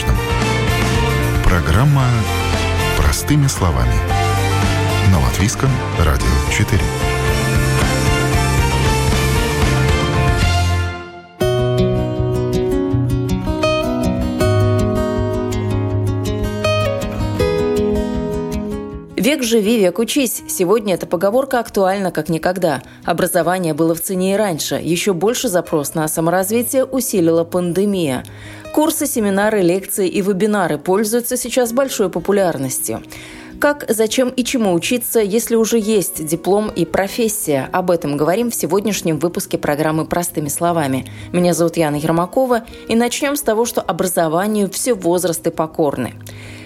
каждом. Программа «Простыми словами». На Латвийском радио 4. Век живи, век учись. Сегодня эта поговорка актуальна как никогда. Образование было в цене и раньше. Еще больше запрос на саморазвитие усилила пандемия. Курсы, семинары, лекции и вебинары пользуются сейчас большой популярностью. Как, зачем и чему учиться, если уже есть диплом и профессия? Об этом говорим в сегодняшнем выпуске программы «Простыми словами». Меня зовут Яна Ермакова, и начнем с того, что образованию все возрасты покорны.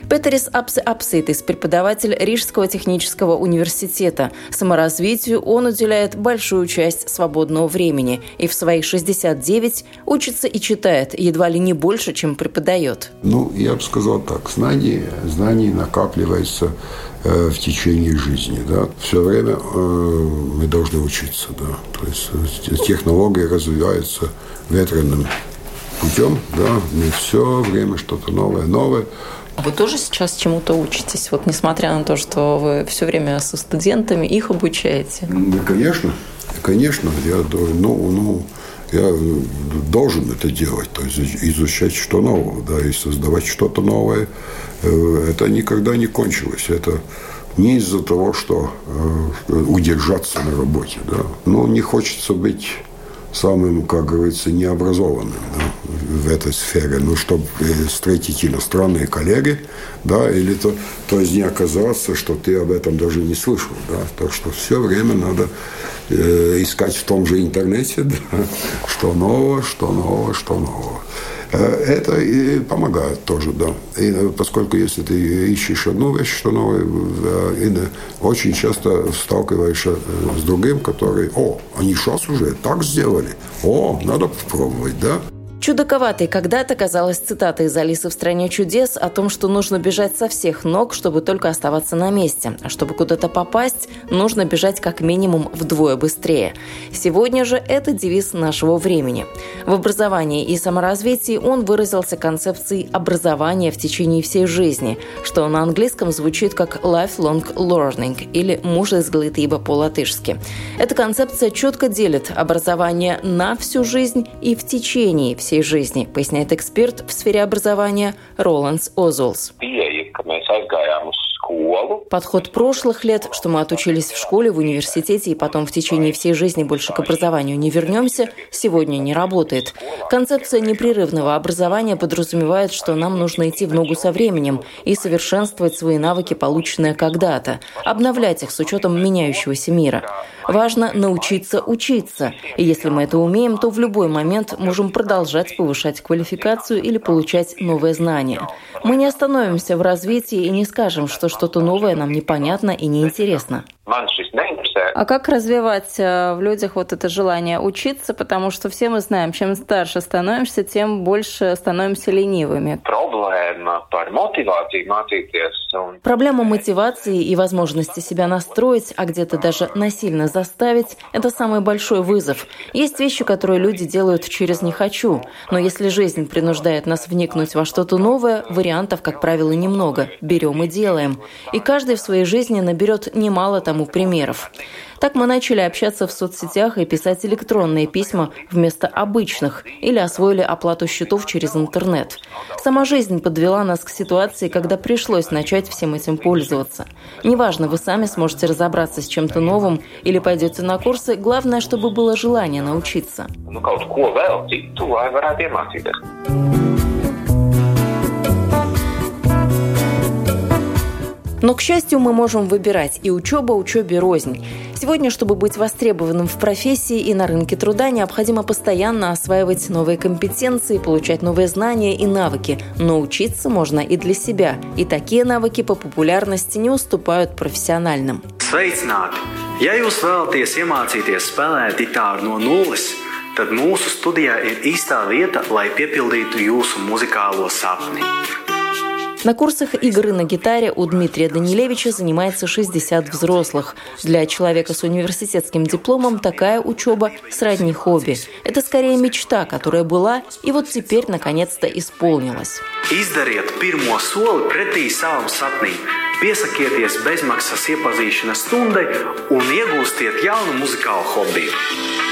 Петерис Апсе Апситис, преподаватель Рижского технического университета. Саморазвитию он уделяет большую часть свободного времени и в свои 69 учится и читает едва ли не больше, чем преподает. Ну, я бы сказал так, знания, знания накапливаются э, в течение жизни. Да? Все время э, мы должны учиться. Да? То есть э, технологии развиваются ветреным путем. Да? Мы все время что-то новое, новое. Вы тоже сейчас чему-то учитесь? Вот несмотря на то, что вы все время со студентами, их обучаете? Да, конечно. Конечно. Я, ну, ну, я должен это делать, то есть изучать что нового, да, и создавать что-то новое. Э, это никогда не кончилось. Это не из-за того, что э, удержаться на работе, да. Но не хочется быть самым, как говорится, необразованным да, в этой сфере. Ну, чтобы э, встретить иностранные коллеги, да, или то, то есть не оказаться, что ты об этом даже не слышал, да. Так что все время надо э, искать в том же интернете, да, что нового, что нового, что нового. Э, это помогает тоже, да. И э, поскольку если ты ищешь одну вещь, что новое, и очень часто сталкиваешься с другим, который, о, они сейчас уже так сделали, о, надо попробовать, да. Чудаковатой когда-то казалась цитата из «Алисы в стране чудес» о том, что нужно бежать со всех ног, чтобы только оставаться на месте. А чтобы куда-то попасть, нужно бежать как минимум вдвое быстрее. Сегодня же это девиз нашего времени. В образовании и саморазвитии он выразился концепцией образования в течение всей жизни, что на английском звучит как lifelong learning или мужеизглытиба по-латышски. Эта концепция четко делит образование на всю жизнь и в течение всей всей жизни, поясняет эксперт в сфере образования Роландс Озулс. Подход прошлых лет, что мы отучились в школе, в университете и потом в течение всей жизни больше к образованию не вернемся, сегодня не работает. Концепция непрерывного образования подразумевает, что нам нужно идти в ногу со временем и совершенствовать свои навыки, полученные когда-то, обновлять их с учетом меняющегося мира. Важно научиться учиться, и если мы это умеем, то в любой момент можем продолжать повышать квалификацию или получать новые знания. Мы не остановимся в развитии и не скажем, что что-то новое нам непонятно и неинтересно. А как развивать э, в людях вот это желание учиться? Потому что все мы знаем, чем старше становимся, тем больше становимся ленивыми. Проблема мотивации и возможности себя настроить, а где-то даже насильно заставить – это самый большой вызов. Есть вещи, которые люди делают через «не хочу», но если жизнь принуждает нас вникнуть во что-то новое, вариантов, как правило, немного. Берем и делаем. И каждый в своей жизни наберет немало тому примеров. Так мы начали общаться в соцсетях и писать электронные письма вместо обычных или освоили оплату счетов через интернет. Сама жизнь подвела нас к ситуации, когда пришлось начать всем этим пользоваться. Неважно, вы сами сможете разобраться с чем-то новым или пойдете на курсы, главное, чтобы было желание научиться. Nu, Но, к счастью, мы можем выбирать и учеба учебе рознь. Сегодня, чтобы быть востребованным в профессии и на рынке труда, необходимо постоянно осваивать новые компетенции, получать новые знания и навыки. Но учиться можно и для себя. И такие навыки по популярности не уступают профессиональным. Sveicināti! Ja jūs vēlaties iemācīties spēlēt ģitāru no nulles, tad mūsu studijā ir īstā vieta, lai piepildītu jūsu muzikālo sapni. На курсах игры на гитаре у Дмитрия Данилевича занимается 60 взрослых. Для человека с университетским дипломом такая учеба сродни хобби. Это скорее мечта, которая была и вот теперь наконец-то исполнилась. Izdariet pirmo soli pretī savam sapnim. Piesakieties bezmaksas iepazīšanās stundai un iegūstiet jaunu muzikālu hobiju.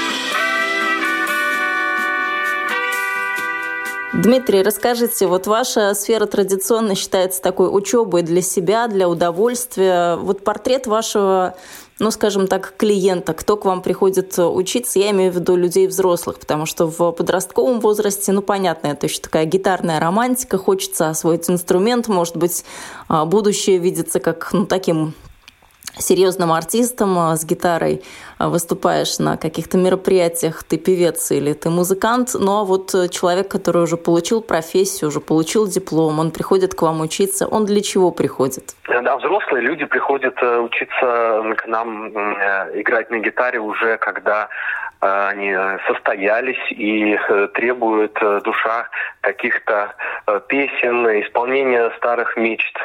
Дмитрий, расскажите, вот ваша сфера традиционно считается такой учебой для себя, для удовольствия. Вот портрет вашего ну, скажем так, клиента, кто к вам приходит учиться, я имею в виду людей взрослых, потому что в подростковом возрасте, ну, понятно, это еще такая гитарная романтика, хочется освоить инструмент, может быть, а, будущее видится как, ну, таким серьезным артистом а, с гитарой а, выступаешь на каких-то мероприятиях, ты певец или ты музыкант, но вот человек, который уже получил профессию, уже получил диплом, он приходит к вам учиться, он для чего приходит? Да, взрослые люди приходят э, учиться к нам э, играть на гитаре уже когда э, они состоялись и требуют душа каких-то песен, исполнения старых мечт.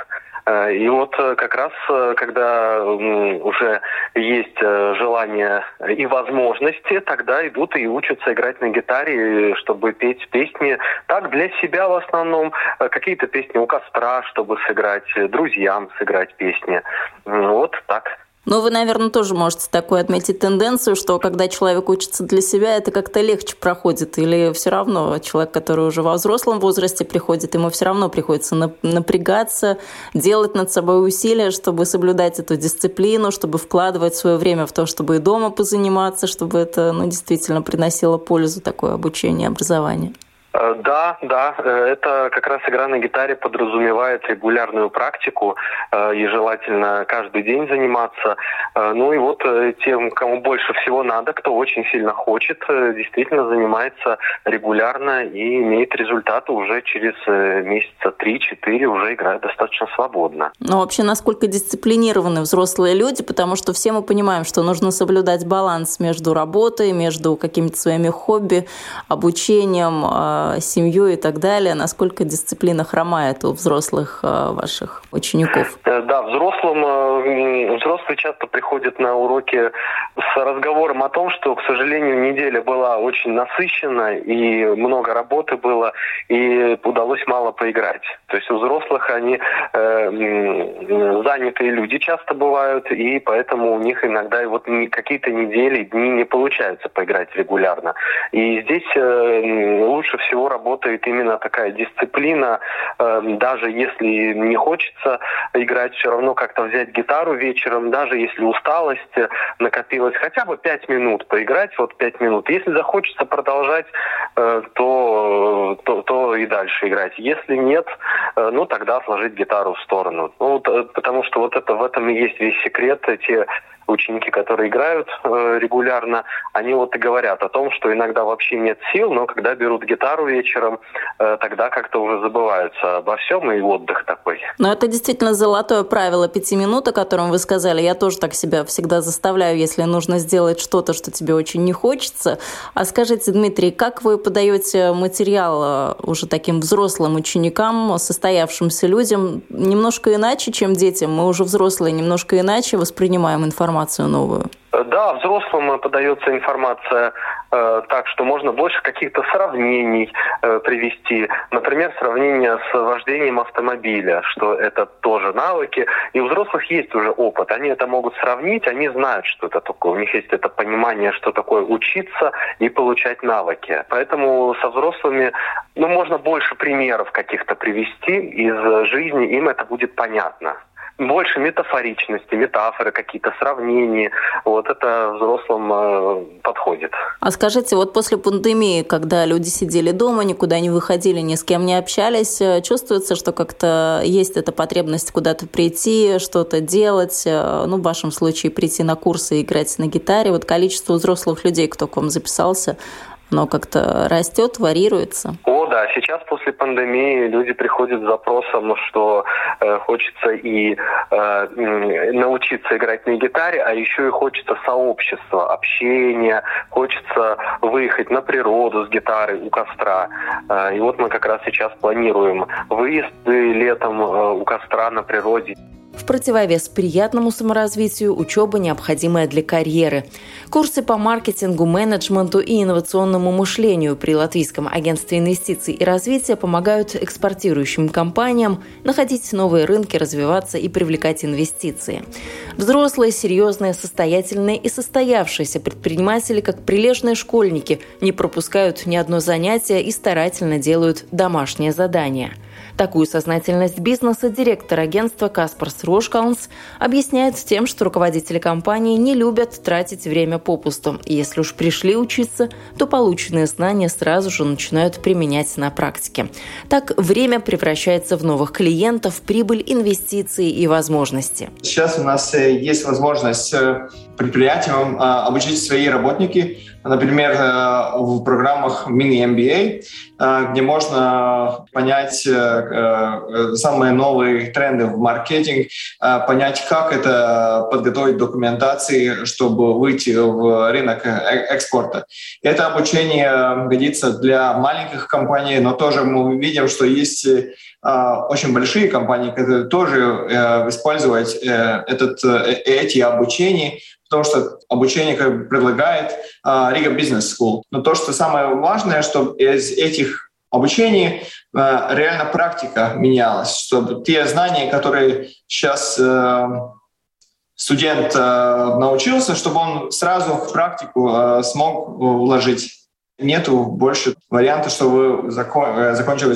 Э, и вот э, как раз, э, когда уже есть желание и возможности, тогда идут и учатся играть на гитаре, чтобы петь песни так для себя в основном, какие-то песни у костра, чтобы сыграть, друзьям сыграть песни. Вот так. Но вы, наверное, тоже можете такую отметить тенденцию, что когда человек учится для себя, это как-то легче проходит. Или все равно человек, который уже во взрослом возрасте приходит, ему все равно приходится напрягаться, делать над собой усилия, чтобы соблюдать эту дисциплину, чтобы вкладывать свое время в то, чтобы и дома позаниматься, чтобы это ну, действительно приносило пользу, такое обучение, образование. Э, да, да, э, это как раз игра на гитаре подразумевает регулярную практику э, и желательно каждый день заниматься. Ну и вот тем, кому больше всего надо, кто очень сильно хочет, действительно занимается регулярно и имеет результаты уже через месяца 3-4, уже играет достаточно свободно. Ну вообще, насколько дисциплинированы взрослые люди, потому что все мы понимаем, что нужно соблюдать баланс между работой, между какими-то своими хобби, обучением, семью и так далее, насколько дисциплина хромает у взрослых э, ваших учеников? Э, да, взрослым, э, взрослые часто приходят на уроки с разговором о том, что, к сожалению, неделя была очень насыщена, и много работы было, и удалось мало поиграть. То есть у взрослых они э, занятые люди часто бывают, и поэтому у них иногда вот какие-то недели, дни не получается поиграть регулярно. И здесь э, лучше всего работает именно такая дисциплина, э, даже если не хочется играть, все равно как-то взять гитару вечером, даже если усталость накопилась, хотя бы пять минут поиграть, вот пять минут. Если захочется продолжать, э, то, то, то и дальше играть. Если нет, э, ну тогда сложить гитару в сторону. Ну, потому что вот это в этом и есть весь секрет. Те ученики, которые играют э, регулярно, они вот и говорят о том, что иногда вообще нет сил, но когда берут гитару вечером, э, тогда как-то уже забываются обо всем, и отдых такой. Но это действительно золотое правило пяти минут, о котором вы сказали. Я тоже так себя всегда заставляю, если нужно сделать что-то, что тебе очень не хочется. А скажите, Дмитрий, как вы подаете материал э, уже таким взрослым ученикам, состоявшимся людям, немножко иначе, чем детям? Мы уже взрослые, немножко иначе воспринимаем информацию информацию новую? Да, взрослым подается информация э, так, что можно больше каких-то сравнений э, привести. Например, сравнение с вождением автомобиля, что это тоже навыки. И у взрослых есть уже опыт. Они это могут сравнить, они знают, что это такое. У них есть это понимание, что такое учиться и получать навыки. Поэтому со взрослыми ну, можно больше примеров каких-то привести из жизни, им это будет понятно больше метафоричности, метафоры какие-то, сравнения. Вот это взрослым э, подходит. А скажите, вот после пандемии, когда люди сидели дома, никуда не выходили, ни с кем не общались, э, чувствуется, что как-то есть эта потребность куда-то прийти, что-то делать, э, ну, в вашем случае прийти на курсы и играть на гитаре. Вот количество взрослых людей, кто к вам записался, оно как-то растет, варьируется? О, да, сейчас после пандемии люди приходят с запросом, что э, хочется и э, научиться играть на гитаре, а еще и хочется сообщества, общения, хочется выехать на природу с гитарой у костра. Э, и вот мы как раз сейчас планируем выезды летом э, у костра на природе. В противовес приятному саморазвитию учеба необходимая для карьеры. Курсы по маркетингу, менеджменту и инновационному мышлению при Латвийском агентстве инвестиций и развития помогают экспортирующим компаниям находить новые рынки, развиваться и привлекать инвестиции. Взрослые, серьезные, состоятельные и состоявшиеся предприниматели, как прилежные школьники, не пропускают ни одно занятие и старательно делают домашнее задание – Такую сознательность бизнеса директор агентства Каспарс Рошкаунс объясняет тем, что руководители компании не любят тратить время попусту. И если уж пришли учиться, то полученные знания сразу же начинают применять на практике. Так время превращается в новых клиентов, прибыль, инвестиции и возможности. Сейчас у нас э, есть возможность э, предприятиям а, обучить свои работники например, э, в программах мини-MBA, э, где можно понять э, самые новые тренды в маркетинг, понять, как это подготовить документации, чтобы выйти в рынок экспорта. Это обучение годится для маленьких компаний, но тоже мы видим, что есть очень большие компании, которые тоже используют этот, эти обучения потому что обучение как предлагает uh, Riga Business School. Но то, что самое важное, чтобы из этих обучений uh, реально практика менялась, чтобы те знания, которые сейчас uh, студент uh, научился, чтобы он сразу в практику uh, смог вложить нету больше варианта, что вы закон, э, закончили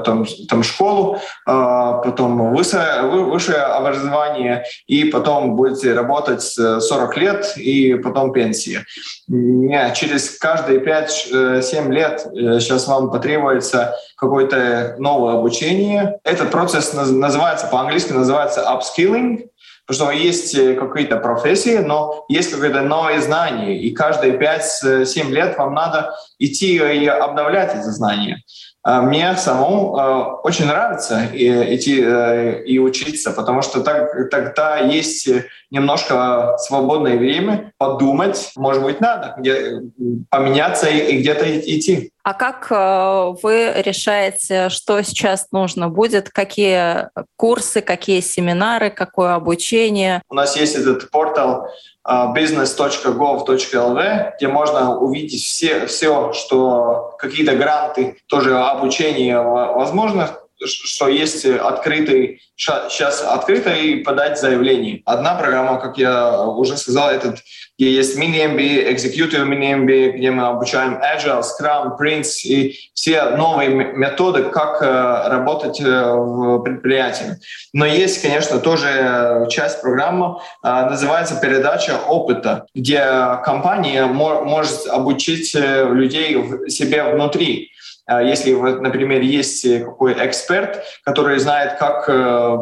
там, там школу, а, потом высшее, высшее образование, и потом будете работать 40 лет, и потом пенсия. Нет, через каждые 5-7 лет сейчас э, вам потребуется какое-то новое обучение. Этот процесс называется, по-английски называется upskilling, Потому что есть э, какие-то профессии, но есть какое-то новое знание, и каждые 5-7 лет вам надо идти и обновлять эти знания. А мне самому э, очень нравится идти э, и учиться, потому что так, тогда есть немножко свободное время подумать, может быть, надо где, поменяться и где-то идти. А как э, вы решаете, что сейчас нужно будет? Какие курсы, какие семинары, какое обучение? У нас есть этот портал э, business.gov.lv, где можно увидеть все, все, что какие-то гранты, тоже обучение возможно, что есть открытый, сейчас открыто и подать заявление. Одна программа, как я уже сказал, этот, где есть мини-MBA, executive мини-MBA, где мы обучаем Agile, Scrum, Prince и все новые методы, как э, работать э, в предприятии. Но есть, конечно, тоже часть программы, э, называется передача опыта, где компания может обучить людей себе внутри. А если, например, есть какой эксперт, который знает, как э,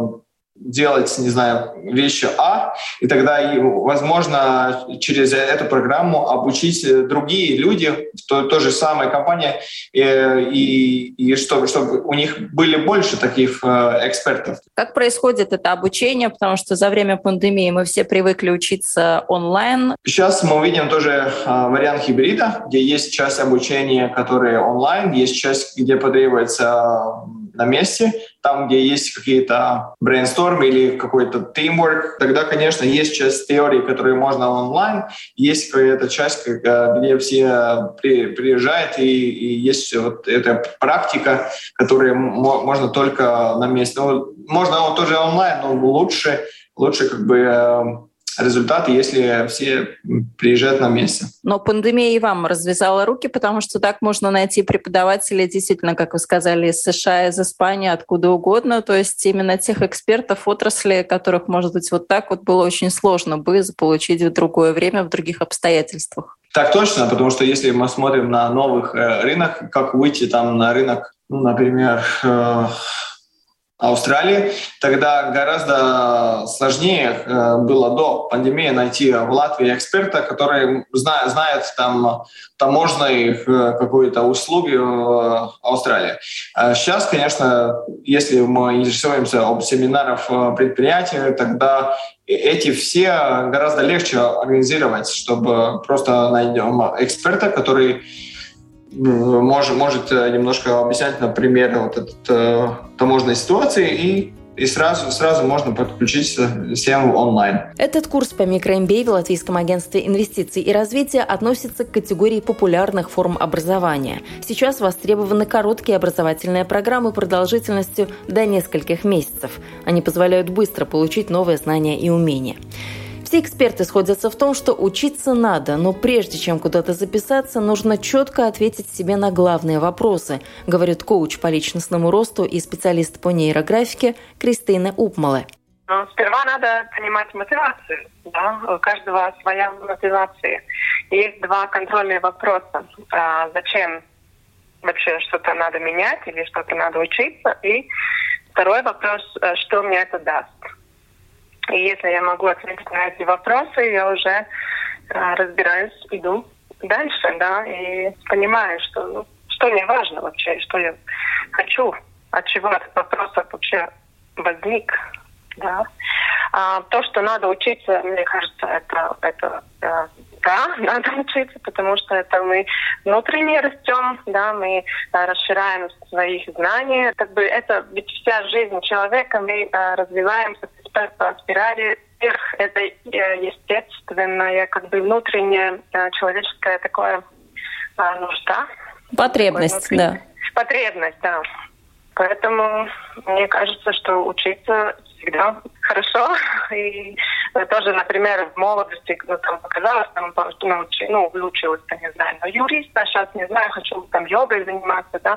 делать, не знаю, вещи А, и тогда, возможно, через эту программу обучить другие люди в той, той же самой компании, и, и, и чтобы, чтобы у них были больше таких э, экспертов. Как происходит это обучение? Потому что за время пандемии мы все привыкли учиться онлайн. Сейчас мы видим тоже э, вариант гибрида, где есть часть обучения, которая онлайн, есть часть, где потребуется на месте, там, где есть какие-то брейнстормы или какой-то teamwork, тогда, конечно, есть часть теории, которую можно онлайн, есть какая-то часть, где все приезжают, и, и есть вот эта практика, которая можно только на месте. Ну, можно тоже онлайн, но лучше, лучше как бы э, результаты, если все приезжают на месте. Но пандемия и вам развязала руки, потому что так можно найти преподавателей, действительно, как вы сказали, из США, из Испании, откуда угодно. То есть именно тех экспертов отрасли, которых, может быть, вот так вот было очень сложно бы заполучить в другое время, в других обстоятельствах. Так точно, потому что если мы смотрим на новых э, рынок, как выйти там на рынок, ну, например, э, Австралии. Тогда гораздо сложнее э, было до пандемии найти в Латвии эксперта, который знает, знает там таможенные э, какие-то услуги в Австралии. Сейчас, конечно, если мы интересуемся об семинарах предприятия, тогда эти все гораздо легче организовать, чтобы просто найдем эксперта, который может, может э, немножко объяснять, например, вот этот э, таможенной ситуации и и сразу, сразу можно подключиться всем онлайн. Этот курс по микро-MBA в Латвийском агентстве инвестиций и развития относится к категории популярных форм образования. Сейчас востребованы короткие образовательные программы продолжительностью до нескольких месяцев. Они позволяют быстро получить новые знания и умения. Все эксперты сходятся в том, что учиться надо, но прежде чем куда-то записаться, нужно четко ответить себе на главные вопросы, говорит коуч по личностному росту и специалист по нейрографике Кристина Упмале. Но сперва надо понимать мотивацию. Да? У каждого своя мотивация. Есть два контрольные вопроса. А зачем вообще что-то надо менять или что-то надо учиться? И второй вопрос, э, что мне это даст. И если я могу ответить на эти вопросы, я уже э, разбираюсь, иду дальше, да, и понимаю, что ну, что мне важно вообще, что я хочу, от чего этот вопрос вообще возник, да. А, то, что надо учиться, мне кажется, это, это э, да, надо учиться, потому что это мы внутренне растем, да, мы а, расширяем своих знаний. Как бы это ведь вся жизнь человека, мы а, развиваемся по спирали вверх. Это э, естественное, как бы внутреннее а, человеческое такое а, нужда. Потребность, да. Потребность, да. Поэтому мне кажется, что учиться всегда хорошо. И тоже, например, в молодости, ну, там показалось, там, научи, ну, выучилась, там, не знаю, но юриста, сейчас не знаю, хочу там йогой заниматься, да.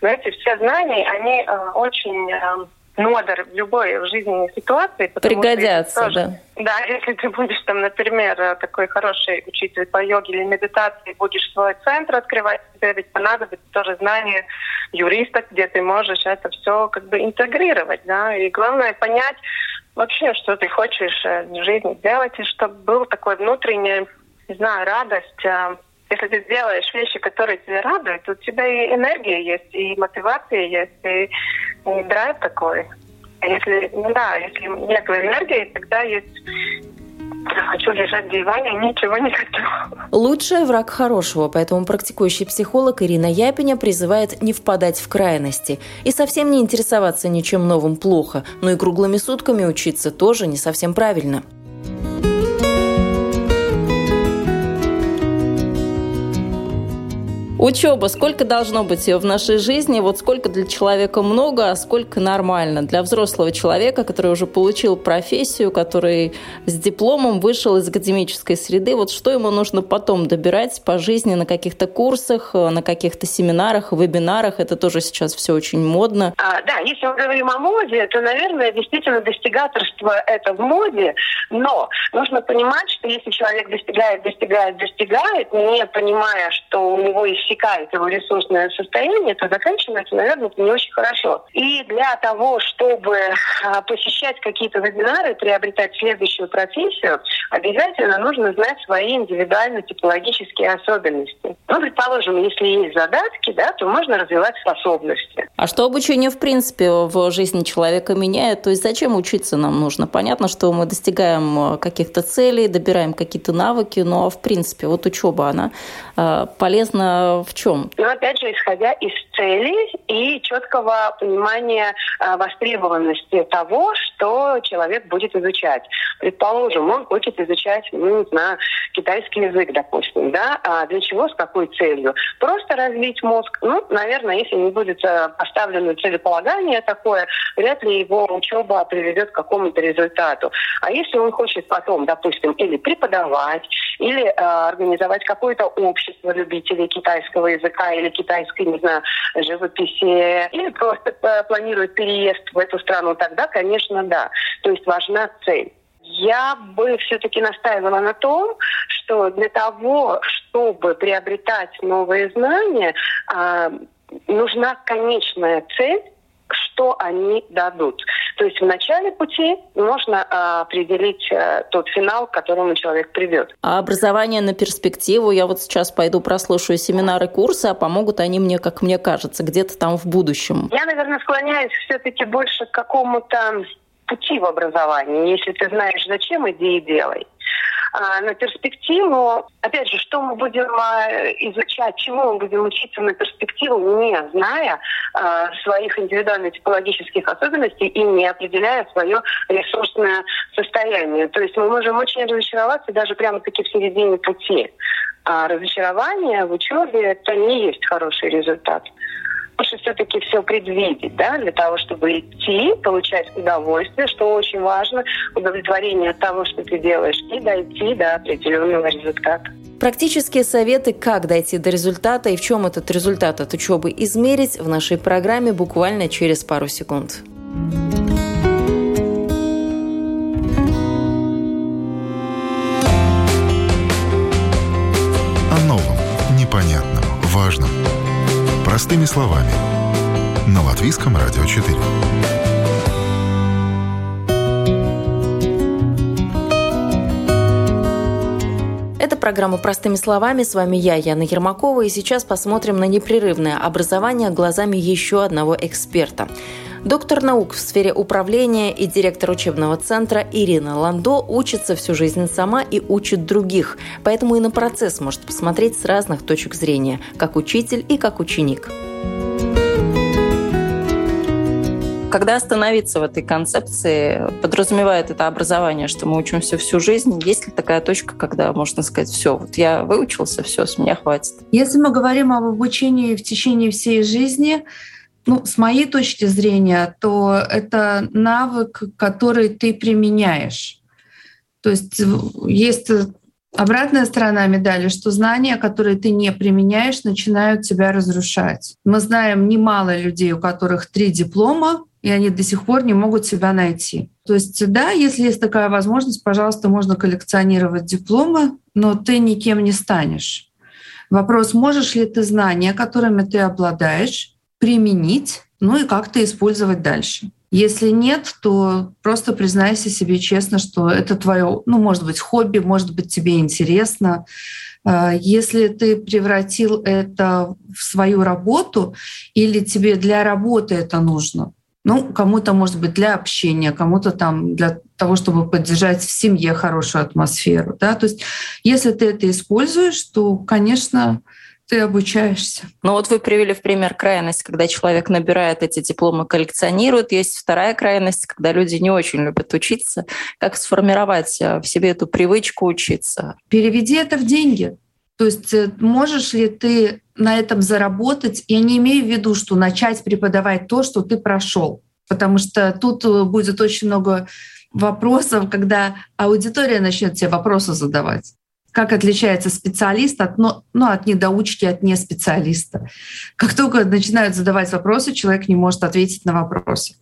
Но эти все знания, они э, очень э, нодер в любой жизненной ситуации. Пригодятся, тоже, да. Да, если ты будешь там, например, такой хороший учитель по йоге или медитации, будешь свой центр открывать, тебе ведь понадобится тоже знание юриста, где ты можешь это все как бы интегрировать, да, и главное понять вообще, что ты хочешь э, в жизни делать, и чтобы был такой внутренний, не знаю, радость, э, если ты делаешь вещи, которые тебя радуют, то у тебя и энергия есть, и мотивация есть, и, и драйв такой. Если, ну да, если нет энергии, тогда есть хочу лежать в диване, ничего не хочу. Лучший враг хорошего, поэтому практикующий психолог Ирина Япиня призывает не впадать в крайности и совсем не интересоваться ничем новым плохо, но и круглыми сутками учиться тоже не совсем правильно. Учеба, сколько должно быть ее в нашей жизни, вот сколько для человека много, а сколько нормально. Для взрослого человека, который уже получил профессию, который с дипломом вышел из академической среды, вот что ему нужно потом добирать по жизни на каких-то курсах, на каких-то семинарах, вебинарах, это тоже сейчас все очень модно. А, да, если мы говорим о моде, то, наверное, действительно достигаторство это в моде, но нужно понимать, что если человек достигает, достигает, достигает, не понимая, что у него есть иссякает его ресурсное состояние, то заканчивается, наверное, не очень хорошо. И для того, чтобы а, посещать какие-то вебинары, приобретать следующую профессию, обязательно нужно знать свои индивидуальные типологические особенности. Ну, предположим, если есть задатки, да, то можно развивать способности. А что обучение, в принципе, в жизни человека меняет? То есть зачем учиться нам нужно? Понятно, что мы достигаем э, каких-то целей, добираем какие-то навыки, но, в принципе, вот учеба, она э, полезна в чем? Ну, опять же, исходя из целей и четкого понимания э, востребованности того, что человек будет изучать. Предположим, он хочет изучать, ну, не знаю, китайский язык, допустим, да, а для чего, с какой целью? Просто развить мозг. Ну, наверное, если не будет э, поставлено целеполагание такое, вряд ли его учеба приведет к какому-то результату. А если он хочет потом, допустим, или преподавать, или э, организовать какое-то общество любителей китайского китайского языка или китайской, не знаю, живописи, или просто планирует переезд в эту страну, тогда, конечно, да. То есть важна цель. Я бы все-таки настаивала на том, что для того, чтобы приобретать новые знания, а, нужна конечная цель, что они дадут. То есть в начале пути можно а, определить а, тот финал, к которому человек придет. А образование на перспективу, я вот сейчас пойду прослушаю семинары, курсы, а помогут они мне, как мне кажется, где-то там в будущем. Я, наверное, склоняюсь все-таки больше к какому-то пути в образовании. Если ты знаешь, зачем, иди и делай. А, на перспективу, опять же, что мы будем а, изучать, чему мы будем учиться на перспективу, не зная а, своих индивидуальных типологических особенностей и не определяя свое ресурсное состояние. То есть мы можем очень разочароваться даже прямо-таки в середине пути. А разочарование в учебе – это не есть хороший результат лучше все-таки все предвидеть, да, для того, чтобы идти, получать удовольствие, что очень важно, удовлетворение от того, что ты делаешь, и дойти до определенного результата. Практические советы, как дойти до результата и в чем этот результат от учебы измерить в нашей программе буквально через пару секунд. Простыми словами. На Латвийском радио 4. Это программа «Простыми словами». С вами я, Яна Ермакова. И сейчас посмотрим на непрерывное образование глазами еще одного эксперта. Доктор наук в сфере управления и директор учебного центра Ирина Ландо учится всю жизнь сама и учит других, поэтому и на процесс может посмотреть с разных точек зрения, как учитель и как ученик. Когда остановиться в этой концепции, подразумевает это образование, что мы учимся всю жизнь, есть ли такая точка, когда можно сказать, все, вот я выучился, все, с меня хватит? Если мы говорим об обучении в течение всей жизни, ну, с моей точки зрения, то это навык, который ты применяешь. То есть есть обратная сторона медали, что знания, которые ты не применяешь, начинают тебя разрушать. Мы знаем немало людей, у которых три диплома, и они до сих пор не могут себя найти. То есть, да, если есть такая возможность, пожалуйста, можно коллекционировать дипломы, но ты никем не станешь. Вопрос, можешь ли ты знания, которыми ты обладаешь, применить, ну и как-то использовать дальше. Если нет, то просто признайся себе честно, что это твое, ну, может быть, хобби, может быть, тебе интересно. А, если ты превратил это в свою работу или тебе для работы это нужно, ну, кому-то, может быть, для общения, кому-то там для того, чтобы поддержать в семье хорошую атмосферу. Да? То есть если ты это используешь, то, конечно, ты обучаешься. Ну вот вы привели в пример крайность, когда человек набирает эти дипломы, коллекционирует. Есть вторая крайность, когда люди не очень любят учиться. Как сформировать э, в себе эту привычку учиться? Переведи это в деньги. То есть э, можешь ли ты на этом заработать? Я не имею в виду, что начать преподавать то, что ты прошел, потому что тут э, будет очень много вопросов, когда аудитория начнет тебе вопросы задавать как отличается специалист от, ну, ну, от недоучки, от неспециалиста. Как только начинают задавать вопросы, человек не может ответить на вопросы.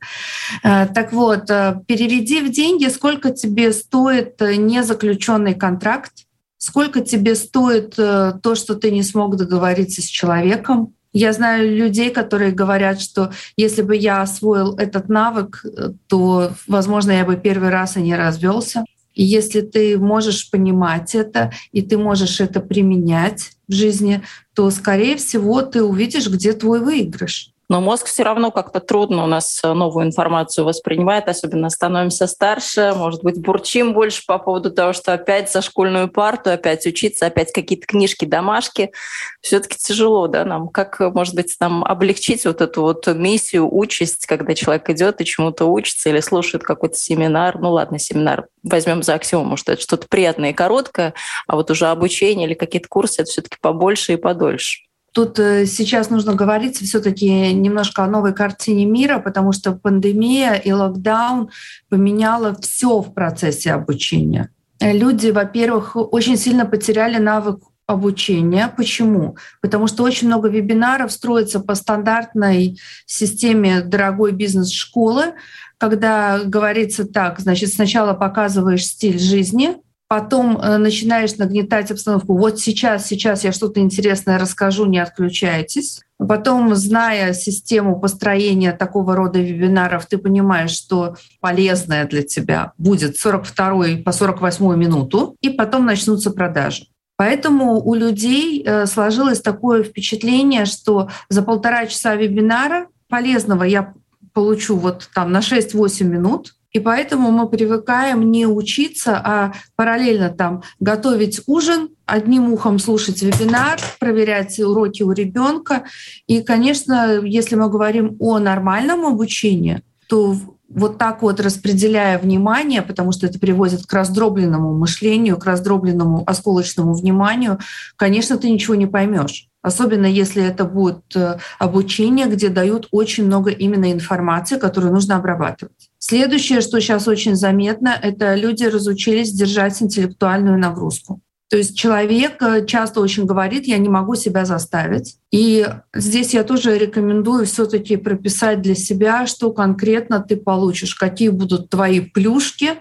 Э, так вот, э, переведи в деньги, сколько тебе стоит э, незаключенный контракт, сколько тебе стоит то, что ты не смог договориться с человеком, я знаю людей, которые говорят, что если бы я освоил этот навык, то, возможно, я бы первый раз и не развелся. И если ты можешь понимать это, и ты можешь это применять в жизни, то, скорее всего, ты увидишь, где твой выигрыш. Но мозг все равно как-то трудно у нас э, новую информацию воспринимает, особенно становимся старше, может быть, бурчим больше по поводу того, что опять за школьную парту, опять учиться, опять какие-то книжки, домашки. Все-таки тяжело, да, нам? Как, может быть, нам облегчить вот эту вот миссию, участь, когда человек идет и чему-то учится или слушает какой-то семинар? Ну ладно, семинар возьмем за аксиому, что это что-то приятное и короткое, а вот уже обучение или какие-то курсы это все-таки побольше и подольше. Тут э, сейчас нужно говорить все-таки немножко о новой картине мира, потому что пандемия и локдаун поменяла все в процессе обучения. Люди, во-первых, очень сильно потеряли навык обучения. Почему? Потому что очень много вебинаров строится по стандартной системе дорогой бизнес-школы, когда говорится так, значит, сначала показываешь стиль жизни, потом э, начинаешь нагнетать обстановку. Вот сейчас, сейчас я что-то интересное расскажу, не отключайтесь. Потом, зная систему построения такого рода вебинаров, ты понимаешь, что полезное для тебя будет 42 по 48 минуту, и потом начнутся продажи. Поэтому у людей э, сложилось такое впечатление, что за полтора часа вебинара полезного я получу вот там на 6-8 минут, и поэтому мы привыкаем не учиться, а параллельно там готовить ужин, одним ухом слушать вебинар, проверять уроки у ребенка. И, конечно, если мы говорим о нормальном обучении, то вот так вот распределяя внимание, потому что это приводит к раздробленному мышлению, к раздробленному осколочному вниманию, конечно, ты ничего не поймешь. Особенно если это будет э, обучение, где дают очень много именно информации, которую нужно обрабатывать. Следующее, что сейчас очень заметно, это люди разучились держать интеллектуальную нагрузку. То есть человек э, часто очень говорит, я не могу себя заставить. И здесь я тоже рекомендую все-таки прописать для себя, что конкретно ты получишь, какие будут твои плюшки,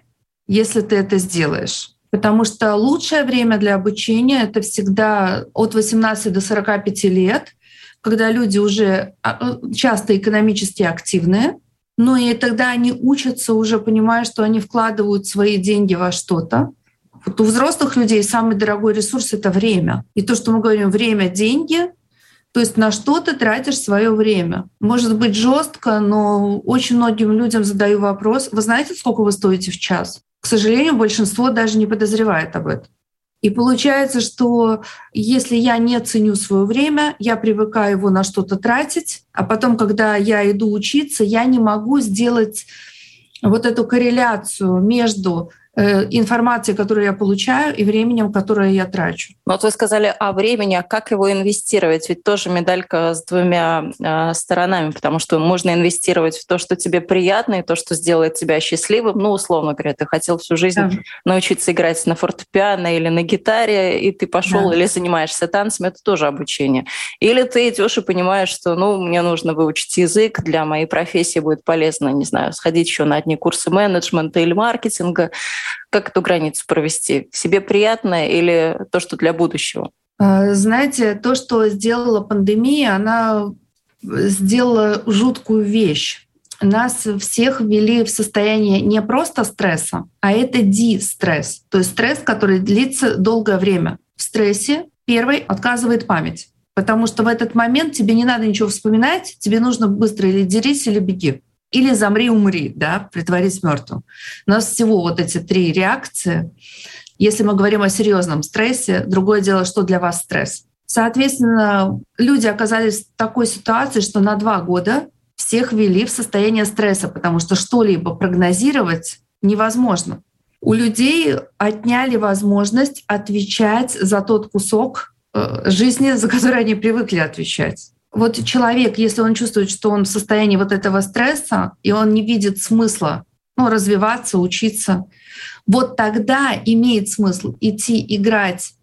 если ты это сделаешь. Потому что лучшее время для обучения — это всегда от 18 до 45 лет, когда люди уже а, э, часто экономически активные, но и тогда они учатся уже, понимая, что они вкладывают свои деньги во что-то. Вот у взрослых людей самый дорогой ресурс — это время. И то, что мы говорим «время — деньги», то есть на что ты тратишь свое время. Может быть жестко, но очень многим людям задаю вопрос, вы знаете, сколько вы стоите в час? К сожалению, большинство даже не подозревает об этом. И получается, что если я не ценю свое время, я привыкаю его на что-то тратить, а потом, когда я иду учиться, я не могу сделать вот эту корреляцию между информации, которую я получаю, и временем, которое я трачу. Вот вы сказали о времени, а как его инвестировать? Ведь тоже медалька с двумя э, сторонами, потому что можно инвестировать в то, что тебе приятно, и то, что сделает тебя счастливым. Ну, условно говоря, ты хотел всю жизнь да. научиться играть на фортепиано или на гитаре, и ты пошел да. или занимаешься танцами, это тоже обучение. Или ты идешь и понимаешь, что, ну, мне нужно выучить язык, для моей профессии будет полезно, не знаю, сходить еще на одни курсы менеджмента или маркетинга, как эту границу провести? Себе приятно или то, что для будущего? А, знаете, то, что сделала пандемия, она сделала жуткую вещь. Нас всех ввели в состояние не просто стресса, а это ди-стресс, то есть стресс, который длится долгое время. В стрессе первый отказывает память, потому что в этот момент тебе не надо ничего вспоминать, тебе нужно быстро или дерись, или беги или замри, умри, да, притворись мертвым. У нас всего вот эти три реакции. Если мы говорим о серьезном стрессе, другое дело, что для вас стресс. Соответственно, люди оказались в такой ситуации, что на два года всех ввели в состояние стресса, потому что что-либо прогнозировать невозможно. У людей отняли возможность отвечать за тот кусок э, жизни, за который они привыкли отвечать вот человек, если он чувствует, что он в состоянии вот этого стресса, и он не видит смысла ну, развиваться, учиться, вот тогда имеет смысл идти играть,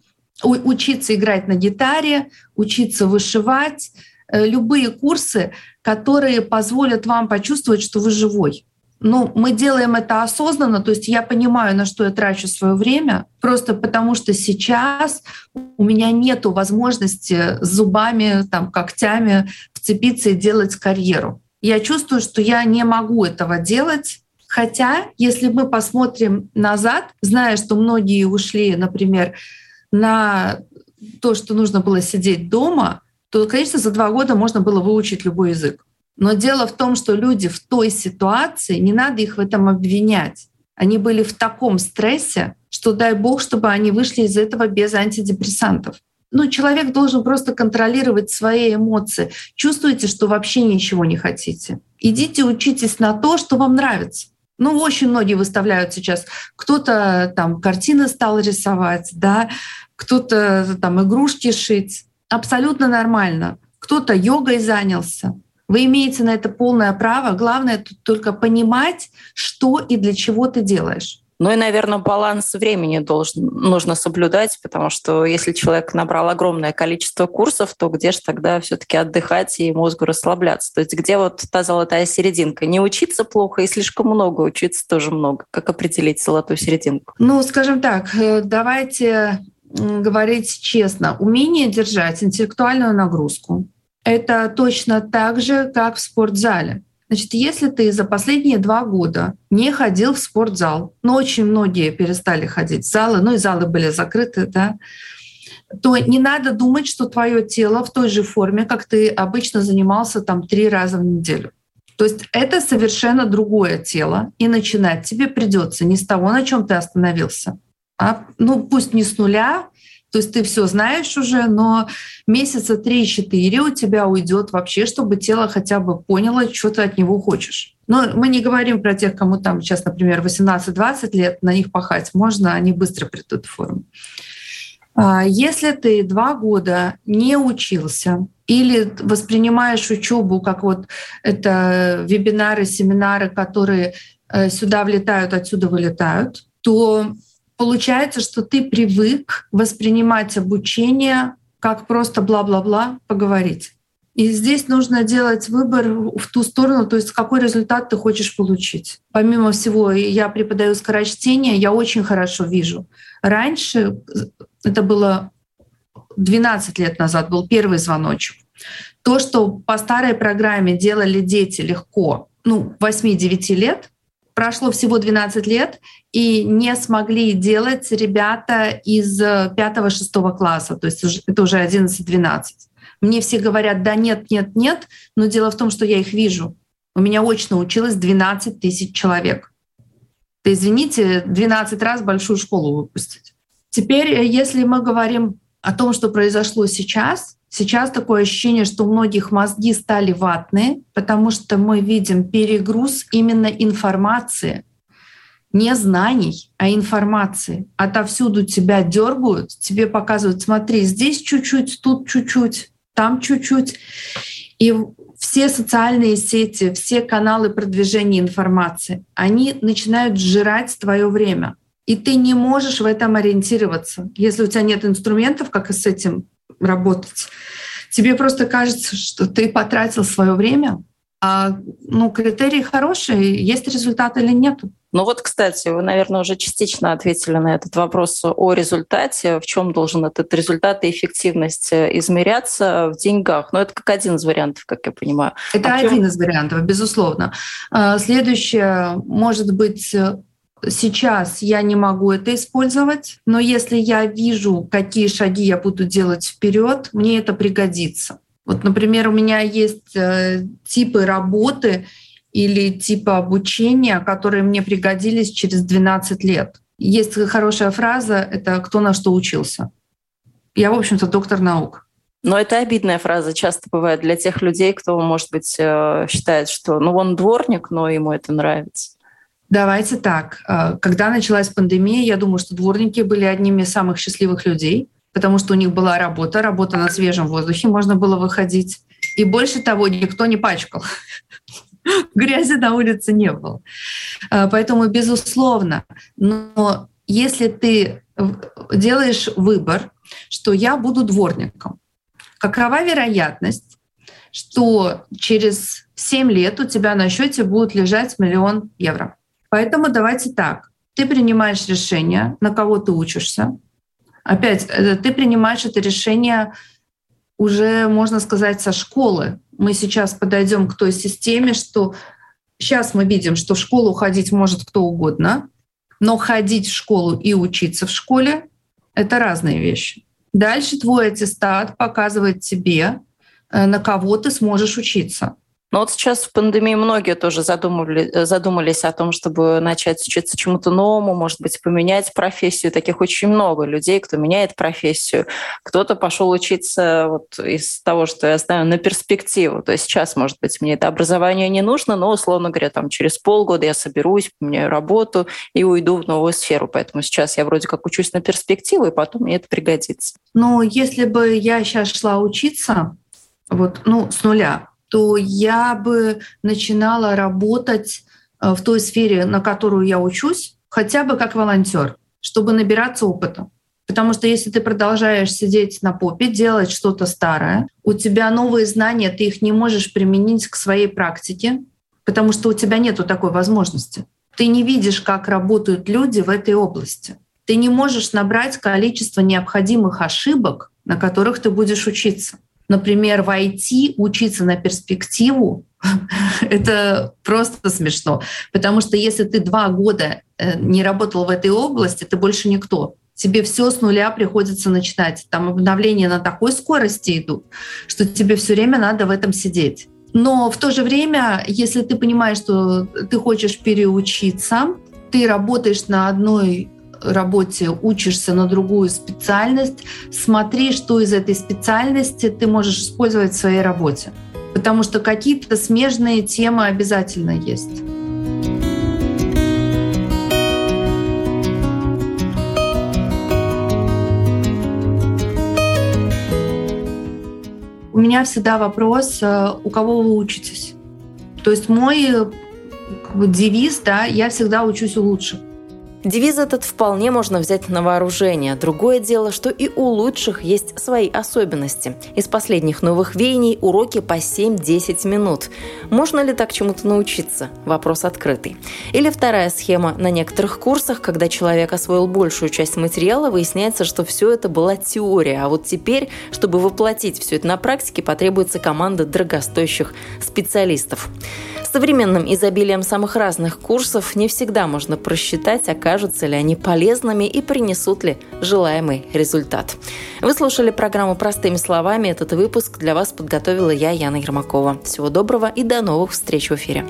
учиться играть на гитаре, учиться вышивать, э, любые курсы, которые позволят вам почувствовать, что вы живой. Ну, мы делаем это осознанно, то есть я понимаю, на что я трачу свое время, просто потому что сейчас у меня нет возможности зубами, там, когтями вцепиться и делать карьеру. Я чувствую, что я не могу этого делать, Хотя, если мы посмотрим назад, зная, что многие ушли, например, на то, что нужно было сидеть дома, то, конечно, за два года можно было выучить любой язык. Но дело в том, что люди в той ситуации, не надо их в этом обвинять. Они были в таком стрессе, что дай бог, чтобы они вышли из этого без антидепрессантов. Ну, человек должен просто контролировать свои эмоции. Чувствуете, что вообще ничего не хотите. Идите учитесь на то, что вам нравится. Ну, очень многие выставляют сейчас. Кто-то там картины стал рисовать, да, кто-то там игрушки шить. Абсолютно нормально. Кто-то йогой занялся. Вы имеете на это полное право. Главное тут только понимать, что и для чего ты делаешь. Ну и, наверное, баланс времени должен, нужно соблюдать, потому что если человек набрал огромное количество курсов, то где же тогда все-таки отдыхать и мозгу расслабляться? То есть где вот та золотая серединка? Не учиться плохо и слишком много, учиться тоже много. Как определить золотую серединку? Ну, скажем так, э, давайте говорить честно. Умение держать интеллектуальную нагрузку — это точно так же, как в спортзале. Значит, если ты за последние два года не ходил в спортзал, но очень многие перестали ходить в залы, ну и залы были закрыты, да, то не надо думать, что твое тело в той же форме, как ты обычно занимался там три раза в неделю. То есть это совершенно другое тело, и начинать тебе придется не с того, на чем ты остановился, а ну пусть не с нуля, то есть ты все знаешь уже, но месяца 3-4 у тебя уйдет вообще, чтобы тело хотя бы поняло, что ты от него хочешь. Но мы не говорим про тех, кому там сейчас, например, 18-20 лет, на них пахать можно, они быстро придут в форму. А если ты два года не учился или воспринимаешь учебу как вот это вебинары, семинары, которые э, сюда влетают, отсюда вылетают, то получается, что ты привык воспринимать обучение как просто бла-бла-бла поговорить. И здесь нужно делать выбор в ту сторону, то есть какой результат ты хочешь получить. Помимо всего, я преподаю скорочтение, я очень хорошо вижу. Раньше, это было 12 лет назад, был первый звоночек. То, что по старой программе делали дети легко, ну, 8-9 лет, прошло всего 12 лет, и не смогли делать ребята из 5-6 класса, то есть это уже 11-12. Мне все говорят, да нет, нет, нет, но дело в том, что я их вижу. У меня очно училось 12 тысяч человек. Да извините, 12 раз большую школу выпустить. Теперь, э, если мы говорим о том, что произошло сейчас, Сейчас такое ощущение, что у многих мозги стали ватные, потому что мы видим перегруз именно информации, не знаний, а информации. Отовсюду тебя дергают, тебе показывают, смотри, здесь чуть-чуть, тут чуть-чуть, там чуть-чуть. И все социальные сети, все каналы продвижения информации, они начинают сжирать твое время. И ты не можешь в этом ориентироваться. Если у тебя нет инструментов, как с этим работать. Тебе просто кажется, что ты потратил свое время, а ну, критерии хорошие, есть результат или нет. Ну вот, кстати, вы, наверное, уже частично ответили на этот вопрос о результате. В чем должен этот результат и эффективность измеряться в деньгах? Ну это как один из вариантов, как я понимаю. Это а один чем... из вариантов, безусловно. А, следующее может быть Сейчас я не могу это использовать, но если я вижу, какие шаги я буду делать вперед, мне это пригодится. Вот, например, у меня есть э, типы работы или типы обучения, которые мне пригодились через 12 лет. Есть хорошая фраза, это «кто на что учился». Я, в общем-то, доктор наук. Но это обидная фраза часто бывает для тех людей, кто, может быть, э, считает, что ну он дворник, но ему это нравится. Давайте так. Э, когда началась пандемия, я думаю, что дворники были одними из самых счастливых людей, потому что у них была работа, работа на свежем воздухе, можно было выходить. И больше того, никто не пачкал. Грязи на улице не было. Э, поэтому, безусловно, но если ты делаешь выбор, что я буду дворником, какова вероятность, что через 7 лет у тебя на счете будет лежать миллион евро? Поэтому давайте так. Ты принимаешь решение, на кого ты учишься. Опять, э, ты принимаешь это решение уже, можно сказать, со школы. Мы сейчас подойдем к той системе, что сейчас мы видим, что в школу ходить может кто угодно, но ходить в школу и учиться в школе — это разные вещи. Дальше твой аттестат показывает тебе, э, на кого ты сможешь учиться. Но вот сейчас в пандемии многие тоже задумали, э, задумались о том, чтобы начать учиться чему-то новому, может быть, поменять профессию. Таких очень много людей, кто меняет профессию. Кто-то пошел учиться вот из того, что я знаю, на перспективу. То есть сейчас, может быть, мне это образование не нужно, но, условно говоря, там через полгода я соберусь, поменяю работу и уйду в новую сферу. Поэтому сейчас я вроде как учусь на перспективу, и потом мне это пригодится. Ну, если бы я сейчас шла учиться, вот, ну, с нуля, то я бы начинала работать э, в той сфере, на которую я учусь, хотя бы как волонтер, чтобы набираться опыта. Потому что если ты продолжаешь сидеть на попе, делать что-то старое, у тебя новые знания, ты их не можешь применить к своей практике, потому что у тебя нет такой возможности. Ты не видишь, как работают люди в этой области. Ты не можешь набрать количество необходимых ошибок, на которых ты будешь учиться. Например, в IT учиться на перспективу это просто смешно. Потому что если ты два года э, не работал в этой области, ты больше никто. Тебе все с нуля приходится начинать. Там обновления на такой скорости идут, что тебе все время надо в этом сидеть. Но в то же время, если ты понимаешь, что ты хочешь переучиться, ты работаешь на одной работе, учишься на другую специальность, смотри, что из этой специальности ты можешь использовать в своей работе. Потому что какие-то смежные темы обязательно есть. у меня всегда вопрос, э, у кого вы учитесь. То есть мой бы, девиз, да, я всегда учусь у лучших. Девиз этот вполне можно взять на вооружение. Другое дело, что и у лучших есть свои особенности. Из последних новых веяний уроки по 7-10 минут. Можно ли так чему-то научиться? Вопрос открытый. Или вторая схема. На некоторых курсах, когда человек освоил большую часть материала, выясняется, что все это была теория. А вот теперь, чтобы воплотить все это на практике, потребуется команда дорогостоящих специалистов современным изобилием самых разных курсов не всегда можно просчитать, окажутся ли они полезными и принесут ли желаемый результат. Вы слушали программу «Простыми словами». Этот выпуск для вас подготовила я, Яна Ермакова. Всего доброго и до новых встреч в эфире.